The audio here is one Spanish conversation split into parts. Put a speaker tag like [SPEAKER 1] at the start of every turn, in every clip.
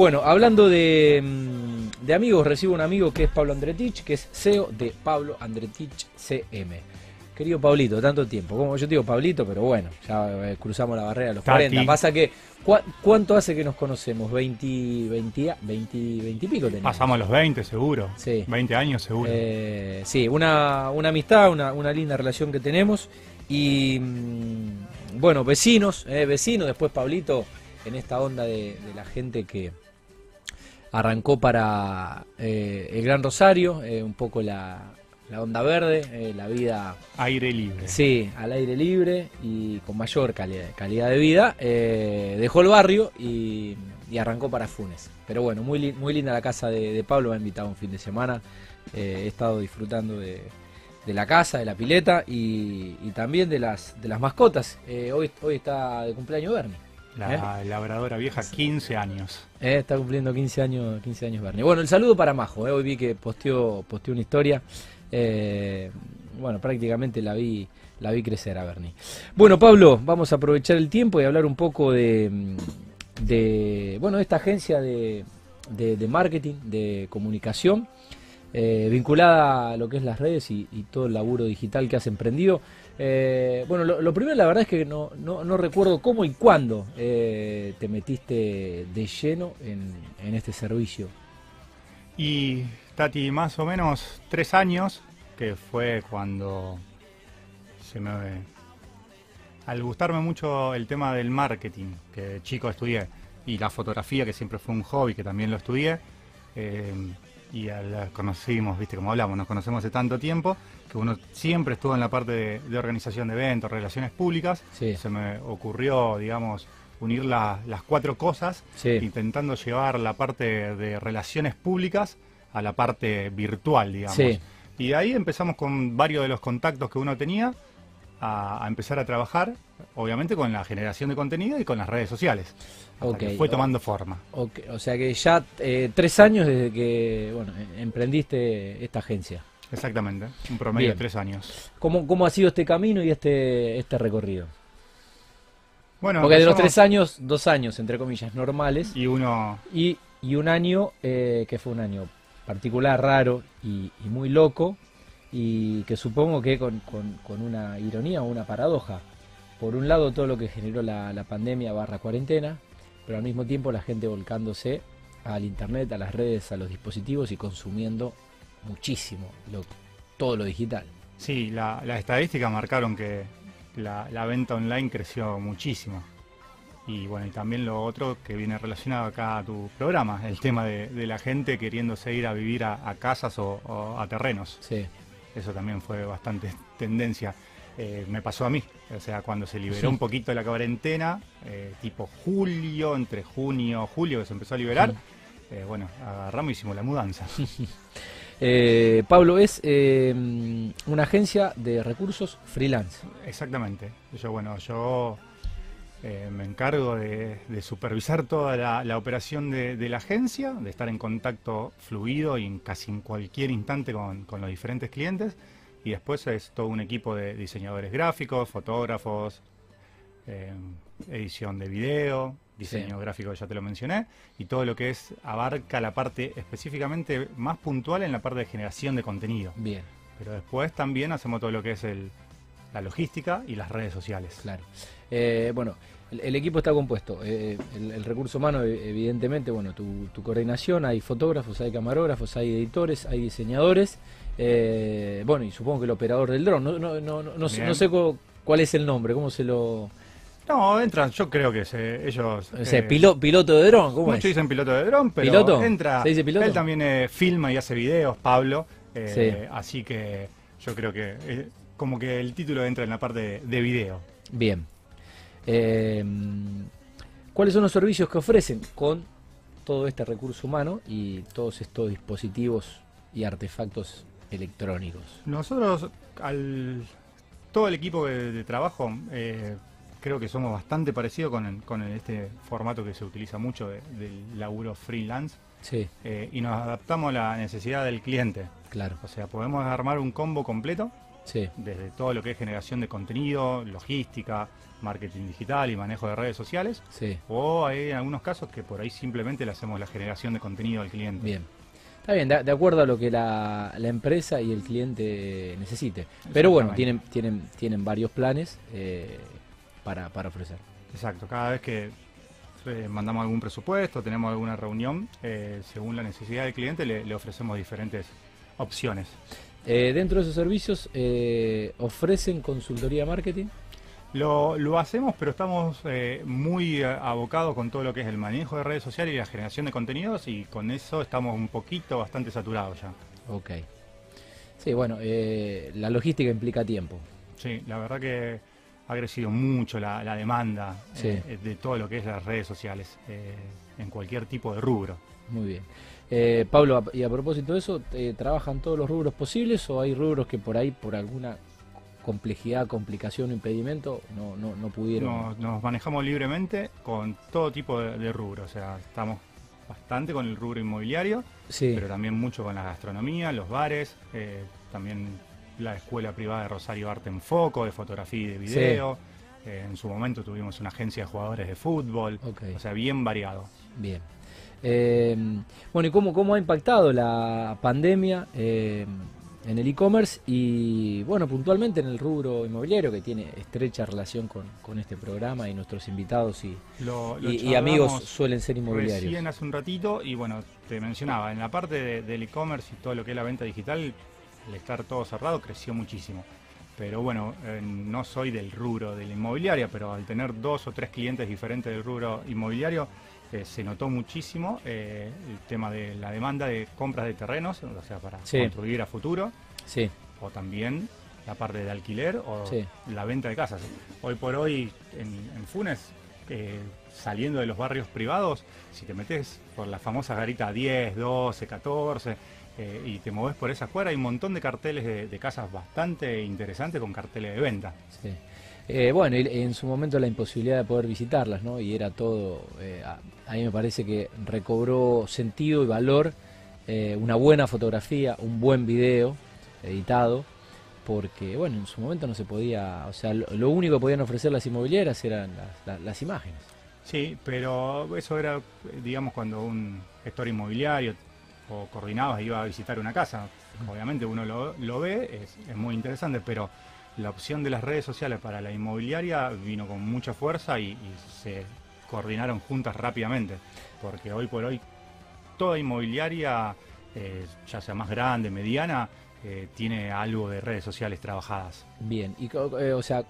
[SPEAKER 1] Bueno, hablando de, mm, de amigos, recibo un amigo que es Pablo Andretich, que es CEO de Pablo Andretich CM. Querido Pablito, tanto tiempo. Como yo te digo Pablito, pero bueno, ya eh, cruzamos la barrera de los
[SPEAKER 2] Tati.
[SPEAKER 1] 40. Pasa que, ¿cu- ¿cuánto hace que nos conocemos? ¿20, 20, 20, 20 y pico tenemos?
[SPEAKER 2] Pasamos los 20 seguro.
[SPEAKER 1] Sí.
[SPEAKER 2] 20 años seguro.
[SPEAKER 1] Eh, sí, una, una amistad, una, una linda relación que tenemos. Y mm, bueno, vecinos, eh, vecinos, después Pablito, en esta onda de, de la gente que arrancó para eh, el Gran Rosario, eh, un poco la, la onda verde, eh, la vida
[SPEAKER 2] Aire libre.
[SPEAKER 1] Sí, al aire libre y con mayor calidad, calidad de vida. dejó el barrio y, y arrancó para Funes. Pero bueno, muy, muy linda la casa de, de Pablo, me ha invitado un fin de semana. he estado disfrutando de, de la casa, de la pileta y, y también de las, de las mascotas. Hoy, hoy está de cumpleaños Bernie.
[SPEAKER 2] La labradora vieja, 15 años.
[SPEAKER 1] Eh, está cumpliendo 15 años, 15 años Bernie. Bueno, el saludo para Majo. eh, Hoy vi que posteó, posteó una historia. Eh, bueno, prácticamente la vi, la vi crecer a Bernie. Bueno, Pablo, vamos a aprovechar el tiempo y hablar un poco de, de bueno, de esta agencia de, de- de marketing, de comunicación, eh, vinculada a lo que es las redes y, y todo el laburo digital que has emprendido. Eh, bueno, lo, primero, la verdad es que no, recuerdo cómo y cuándo eh, te metiste de lleno en, este servicio.
[SPEAKER 2] Y Tati, más o menos tres años, que fue cuando se me... Al gustarme mucho el tema del marketing, que chico estudié, y la fotografía, que siempre fue un hobby, que también lo estudié, eh, y al- conocimos, viste, como hablamos, nos conocemos hace tanto tiempo, que uno siempre estuvo en la parte de, de organización de eventos, relaciones públicas,
[SPEAKER 1] Sí.
[SPEAKER 2] se me ocurrió, digamos, unir la- las cuatro cosas
[SPEAKER 1] Sí.
[SPEAKER 2] intentando llevar la parte de relaciones públicas a la parte virtual, digamos.
[SPEAKER 1] Sí.
[SPEAKER 2] Y ahí empezamos con varios de los contactos que uno tenía a, a empezar a trabajar, obviamente con la generación de contenido y con las redes sociales. Hasta
[SPEAKER 1] Ok.
[SPEAKER 2] que fue tomando forma.
[SPEAKER 1] O sea que ya eh, tres años desde que bueno, emprendiste esta agencia.
[SPEAKER 2] Exactamente, un promedio
[SPEAKER 1] Bien.
[SPEAKER 2] de tres años.
[SPEAKER 1] ¿Cómo, ¿Cómo ha sido este camino y este, este recorrido?
[SPEAKER 2] Bueno,
[SPEAKER 1] Porque de los tres años, dos años, entre comillas, normales,
[SPEAKER 2] Y uno,
[SPEAKER 1] y, y un año eh, que fue un año particular, raro y, y muy loco, y que supongo que con, con- con una ironía o una paradoja. Por un lado, todo lo que generó la, la pandemia barra cuarentena, pero al mismo tiempo la gente volcándose al internet, a las redes, a los dispositivos y consumiendo muchísimo lo- todo lo digital.
[SPEAKER 2] sí, la- las estadísticas marcaron que la, la venta online creció muchísimo. Y bueno, y también lo otro que viene relacionado acá a tu programa, el tema de, de la gente queriéndose ir a vivir a, a casas o, o a terrenos.
[SPEAKER 1] Sí,
[SPEAKER 2] Eso también fue bastante tendencia. Eh, me pasó a mí, o sea, cuando se liberó un poquito la cuarentena, eh, tipo julio, entre junio, julio que se empezó a liberar, eh, bueno, agarramos y hicimos la mudanza.
[SPEAKER 1] Pablo es eh, una agencia de recursos freelance.
[SPEAKER 2] Exactamente. Yo, bueno, yo eh, me encargo de, de supervisar toda la, la operación de, de la agencia, de estar en contacto fluido y en casi en cualquier instante con, con los diferentes clientes. Y después es todo un equipo de diseñadores gráficos, fotógrafos, eh, edición de video, diseño
[SPEAKER 1] Sí.
[SPEAKER 2] gráfico, ya te lo mencioné, y todo lo que es abarca la parte específicamente más puntual en la parte de generación de contenido.
[SPEAKER 1] Bien,
[SPEAKER 2] Pero después también hacemos todo lo que es el, la logística y las redes sociales.
[SPEAKER 1] claro. Eh, bueno, el, el equipo está compuesto. eh, el, el recurso humano, eh, evidentemente, bueno, tu, tu coordinación, hay fotógrafos, hay camarógrafos, hay editores, hay diseñadores. eh, bueno, y supongo que el operador del dron. No, no, no, no, no sé, no sé cuál es el nombre, cómo se lo...
[SPEAKER 2] No, entran, yo creo que se, ellos...
[SPEAKER 1] O sea,
[SPEAKER 2] eh,
[SPEAKER 1] pilo- piloto de dron, ¿cómo
[SPEAKER 2] Muchos
[SPEAKER 1] es?
[SPEAKER 2] dicen piloto de dron, pero
[SPEAKER 1] ¿Piloto?
[SPEAKER 2] entra...
[SPEAKER 1] ¿Se dice piloto?
[SPEAKER 2] Él también eh, filma y hace videos, Pablo. eh,
[SPEAKER 1] Sí.
[SPEAKER 2] Así que yo creo que eh, como que el título entra en la parte de, de video.
[SPEAKER 1] Bien. Eh, ¿Cuáles son los servicios que ofrecen con todo este recurso humano y todos estos dispositivos y artefactos electrónicos?
[SPEAKER 2] Nosotros, al todo el equipo de, de trabajo, eh, creo que somos bastante parecidos con, el- con el- este formato que se utiliza mucho de- del laburo freelance
[SPEAKER 1] Sí,
[SPEAKER 2] eh, y nos adaptamos a la necesidad del cliente.
[SPEAKER 1] claro.
[SPEAKER 2] O sea, podemos armar un combo completo
[SPEAKER 1] Sí.
[SPEAKER 2] desde todo lo que es generación de contenido, logística, marketing digital y manejo de redes sociales,
[SPEAKER 1] Sí.
[SPEAKER 2] o hay algunos casos que por ahí simplemente le hacemos la generación de contenido al cliente.
[SPEAKER 1] Bien. Está bien, de, de acuerdo a lo que la, la empresa y el cliente necesite. Pero bueno, tienen, tienen, tienen varios planes eh, para, para ofrecer.
[SPEAKER 2] Exacto, cada vez que eh, mandamos algún presupuesto, tenemos alguna reunión, eh, según la necesidad del cliente le, le ofrecemos diferentes opciones.
[SPEAKER 1] Eh, dentro de esos servicios, eh, ¿ofrecen consultoría marketing?
[SPEAKER 2] Lo, lo hacemos, pero estamos eh, muy abocados con todo lo que es el manejo de redes sociales y la generación de contenidos y con eso estamos un poquito bastante saturados ya.
[SPEAKER 1] Ok. Sí, bueno, la logística implica tiempo.
[SPEAKER 2] Sí, la verdad que ha crecido mucho la, la demanda
[SPEAKER 1] Sí.
[SPEAKER 2] de todo lo que es las redes sociales en cualquier tipo de rubro.
[SPEAKER 1] Muy bien. Eh, Pablo, y a propósito de eso, eh, ¿trabajan todos los rubros posibles o hay rubros que por ahí, por alguna complejidad, complicación o impedimento, no, no, no pudieron?
[SPEAKER 2] Nos, nos manejamos libremente con todo tipo de, de rubro, o sea, estamos bastante con el rubro inmobiliario,
[SPEAKER 1] sí,
[SPEAKER 2] pero también mucho con la gastronomía, los bares, eh, también la escuela privada de Rosario Arte en Foco, de fotografía y de video. Eh, en su momento tuvimos una agencia de jugadores de fútbol,
[SPEAKER 1] Ok.
[SPEAKER 2] o sea, bien variado.
[SPEAKER 1] bien. Eh, bueno, ¿y cómo, cómo ha impactado la pandemia eh, en el e-commerce y, bueno, puntualmente en el rubro inmobiliario que tiene estrecha relación con, con este programa y nuestros invitados y,
[SPEAKER 2] Lo- lo
[SPEAKER 1] y- y amigos suelen ser inmobiliarios?
[SPEAKER 2] Recién hace un ratito y bueno, te mencionaba, en la parte de- del e-commerce y todo lo que es la venta digital, el estar todo cerrado creció muchísimo. Pero bueno, eh, no soy del rubro de la inmobiliaria, pero al tener dos o tres clientes diferentes del rubro inmobiliario, eh, se notó muchísimo eh, el tema de la demanda de compras de terrenos, o sea, para
[SPEAKER 1] Sí.
[SPEAKER 2] construir a futuro,
[SPEAKER 1] Sí,
[SPEAKER 2] o también la parte de alquiler o
[SPEAKER 1] Sí.
[SPEAKER 2] la venta de casas. Hoy por hoy en, en Funes, eh, saliendo de los barrios privados, si te metes por la famosa garita 10, 12, 14 eh, y te moves por esa cuadra, hay un montón de carteles de, casas bastante interesantes con carteles de venta.
[SPEAKER 1] Sí. Eh, bueno, en su momento la imposibilidad de poder visitarlas, ¿no? Y era todo, eh, a, mí me parece que recobró sentido y valor una buena fotografía, un buen video editado, porque, bueno, en su momento no se podía, o sea, lo, único que podían ofrecer las inmobiliarias eran las, imágenes.
[SPEAKER 2] Sí, pero eso era, digamos, cuando un gestor inmobiliario o coordinabas iba a visitar una casa. Obviamente uno lo, lo ve, es, muy interesante, pero la opción de las redes sociales para la inmobiliaria vino con mucha fuerza y, y se coordinaron juntas rápidamente, porque hoy por hoy toda inmobiliaria, eh, ya sea más grande, mediana, eh, tiene algo de redes sociales trabajadas.
[SPEAKER 1] Bien, y, eh, o sea,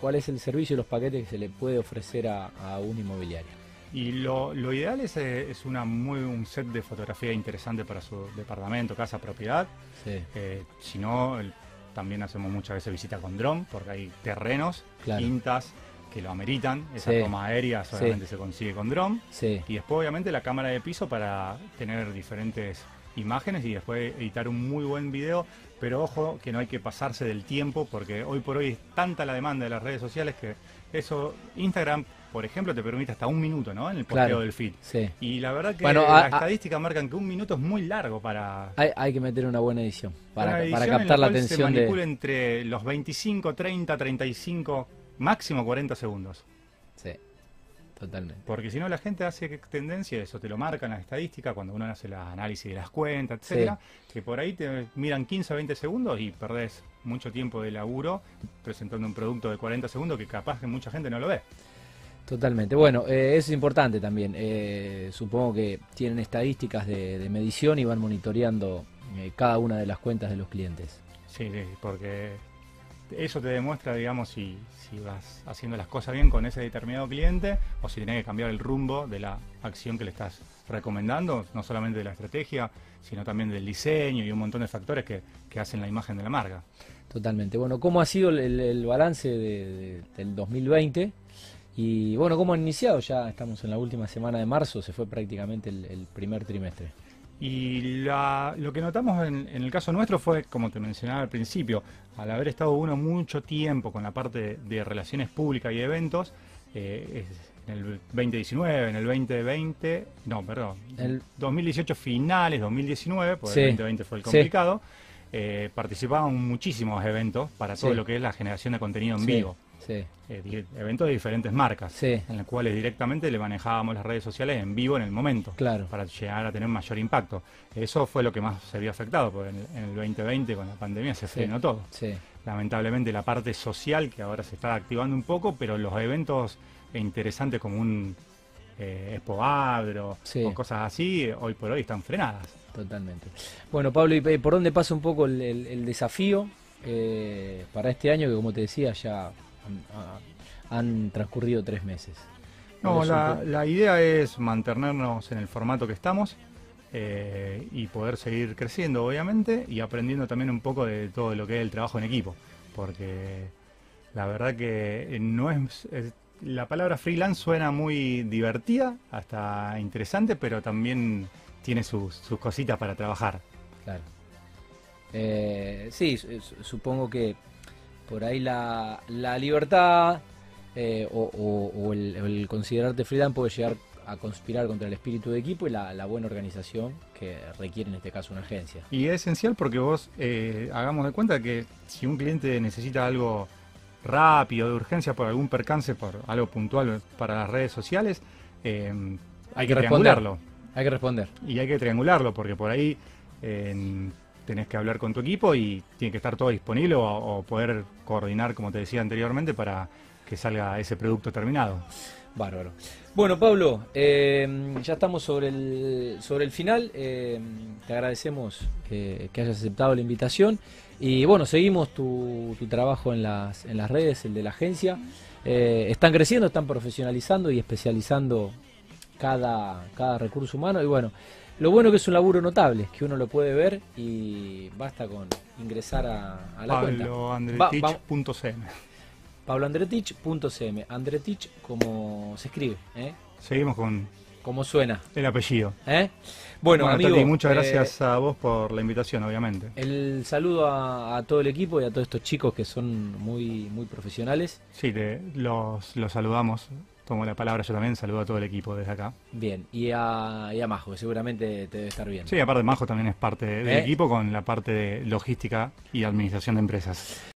[SPEAKER 1] ¿cuál es el servicio y los paquetes que se le puede ofrecer a, a un inmobiliario?
[SPEAKER 2] Y lo, lo ideal es, eh, es una muy, un set de fotografía interesante para su departamento, casa, propiedad.
[SPEAKER 1] Sí,
[SPEAKER 2] si no, también hacemos muchas veces visita con dron, porque hay terrenos,
[SPEAKER 1] Claro.
[SPEAKER 2] quintas que lo ameritan. Esa
[SPEAKER 1] Sí.
[SPEAKER 2] toma aérea solamente se consigue con dron.
[SPEAKER 1] sí,
[SPEAKER 2] Y después, obviamente, la cámara de piso para tener diferentes imágenes y después editar un muy buen video. Pero ojo, que no hay que pasarse del tiempo, porque hoy por hoy es tanta la demanda de las redes sociales que eso, Instagram, por ejemplo, te permite hasta un minuto, ¿no? En el posteo
[SPEAKER 1] Claro.
[SPEAKER 2] del feed.
[SPEAKER 1] sí.
[SPEAKER 2] Y la verdad que
[SPEAKER 1] Bueno,
[SPEAKER 2] las estadísticas marcan que un minuto es muy largo para,
[SPEAKER 1] Hay, hay que meter una buena edición para,
[SPEAKER 2] una
[SPEAKER 1] para
[SPEAKER 2] edición en
[SPEAKER 1] captar la
[SPEAKER 2] cual
[SPEAKER 1] atención
[SPEAKER 2] se
[SPEAKER 1] de...
[SPEAKER 2] entre los 25, 30, 35, máximo 40 segundos.
[SPEAKER 1] Sí, totalmente.
[SPEAKER 2] Porque si no la gente hace tendencia, eso te lo marcan las estadísticas cuando uno hace el análisis de las cuentas, etcétera, que por ahí te miran 15 o 20 segundos y perdés mucho tiempo de laburo presentando un producto de 40 segundos que capaz que mucha gente no lo ve.
[SPEAKER 1] Totalmente. Bueno, eh, eso es importante también. Eh, supongo que tienen estadísticas de, de medición y van monitoreando eh, cada una de las cuentas de los clientes.
[SPEAKER 2] Sí, sí, porque eso te demuestra, digamos, si, si vas haciendo las cosas bien con ese determinado cliente o si tenés que cambiar el rumbo de la acción que le estás recomendando, no solamente de la estrategia, sino también del diseño y un montón de factores que, que hacen la imagen de la marca.
[SPEAKER 1] Totalmente. Bueno, ¿cómo ha sido el, balance de- de- del 2020? Y bueno, ¿cómo han iniciado? Ya estamos en la última semana de marzo, se fue prácticamente el, el primer trimestre.
[SPEAKER 2] Y la- lo que notamos en, en el caso nuestro fue, como te mencionaba al principio, al haber estado uno mucho tiempo con la parte de, relaciones públicas y eventos, eh, en el 2019, en el 2020, no, perdón,
[SPEAKER 1] El-
[SPEAKER 2] 2018 finales, 2019, porque
[SPEAKER 1] Sí,
[SPEAKER 2] el 2020 fue el
[SPEAKER 1] sí.
[SPEAKER 2] complicado, eh, participaban muchísimos eventos para todo
[SPEAKER 1] Sí.
[SPEAKER 2] lo que es la generación de contenido en vivo.
[SPEAKER 1] Sí,
[SPEAKER 2] Eh, eventos de diferentes marcas,
[SPEAKER 1] sí,
[SPEAKER 2] en los cuales directamente le manejábamos las redes sociales en vivo en el momento,
[SPEAKER 1] claro.
[SPEAKER 2] para llegar a tener mayor impacto. Eso fue lo que más se vio afectado, porque en el, en el 2020 con la pandemia se
[SPEAKER 1] Sí.
[SPEAKER 2] frenó todo. Lamentablemente la parte social, que ahora se está activando un poco, pero los eventos interesantes como un eh,
[SPEAKER 1] Sí.
[SPEAKER 2] o cosas así, eh, hoy por hoy están frenadas.
[SPEAKER 1] totalmente. Bueno, Pablo, ¿y por dónde pasa un poco el, el- el desafío eh, para este año? Que como te decía, ya han, ha- han transcurrido tres meses.
[SPEAKER 2] No,
[SPEAKER 1] ¿Cuál es un
[SPEAKER 2] la, idea es mantenernos en el formato que estamos eh, y poder seguir creciendo, obviamente, y aprendiendo también un poco de todo lo que es el trabajo en equipo, porque la verdad que no es, es- la palabra freelance suena muy divertida, hasta interesante, pero también tiene sus, sus cositas para trabajar.
[SPEAKER 1] Claro. Eh, sí, su- su- supongo que por ahí la, la libertad eh, o, o- o el, considerarte freelance puede llegar a conspirar contra el espíritu de equipo y la, la buena organización que requiere en este caso una agencia.
[SPEAKER 2] Y es esencial porque vos eh, hagamos de cuenta que si un cliente necesita algo rápido, de urgencia, por algún percance, por algo puntual para las redes sociales, eh, hay que
[SPEAKER 1] responder.
[SPEAKER 2] triangularlo.
[SPEAKER 1] Hay que responder.
[SPEAKER 2] Y hay que triangularlo porque por ahí eh, tenés que hablar con tu equipo y tiene que estar todo disponible o, poder coordinar, como te decía anteriormente, para que salga ese producto terminado.
[SPEAKER 1] Bárbaro. Bueno, Pablo, eh, ya estamos sobre el, sobre el final. eh, te agradecemos que, que hayas aceptado la invitación. Y bueno, seguimos tu, tu trabajo en las, en las redes, el de la agencia. Eh, están creciendo, están profesionalizando y especializando cada, cada recurso humano. Y bueno, lo bueno que es un laburo notable, que uno lo puede ver y basta con ingresar a, a la cuenta.
[SPEAKER 2] PabloAndretich.cm
[SPEAKER 1] PabloAndretich.cm. Andretich como se escribe, ¿eh?
[SPEAKER 2] Seguimos con
[SPEAKER 1] como suena.
[SPEAKER 2] el apellido.
[SPEAKER 1] ¿eh? Bueno,
[SPEAKER 2] Bueno,
[SPEAKER 1] amigo,
[SPEAKER 2] Tati, muchas
[SPEAKER 1] eh,
[SPEAKER 2] gracias a vos por la invitación, obviamente.
[SPEAKER 1] el saludo a, a todo el equipo y a todos estos chicos que son muy, muy profesionales.
[SPEAKER 2] Sí, te, los, los saludamos. Tomo la palabra yo también, saludo a todo el equipo desde acá.
[SPEAKER 1] Bien, y a, y a Majo, que seguramente te debe estar bien.
[SPEAKER 2] Sí, aparte Majo también es parte del
[SPEAKER 1] ¿Eh?
[SPEAKER 2] equipo con la parte de logística y administración de empresas.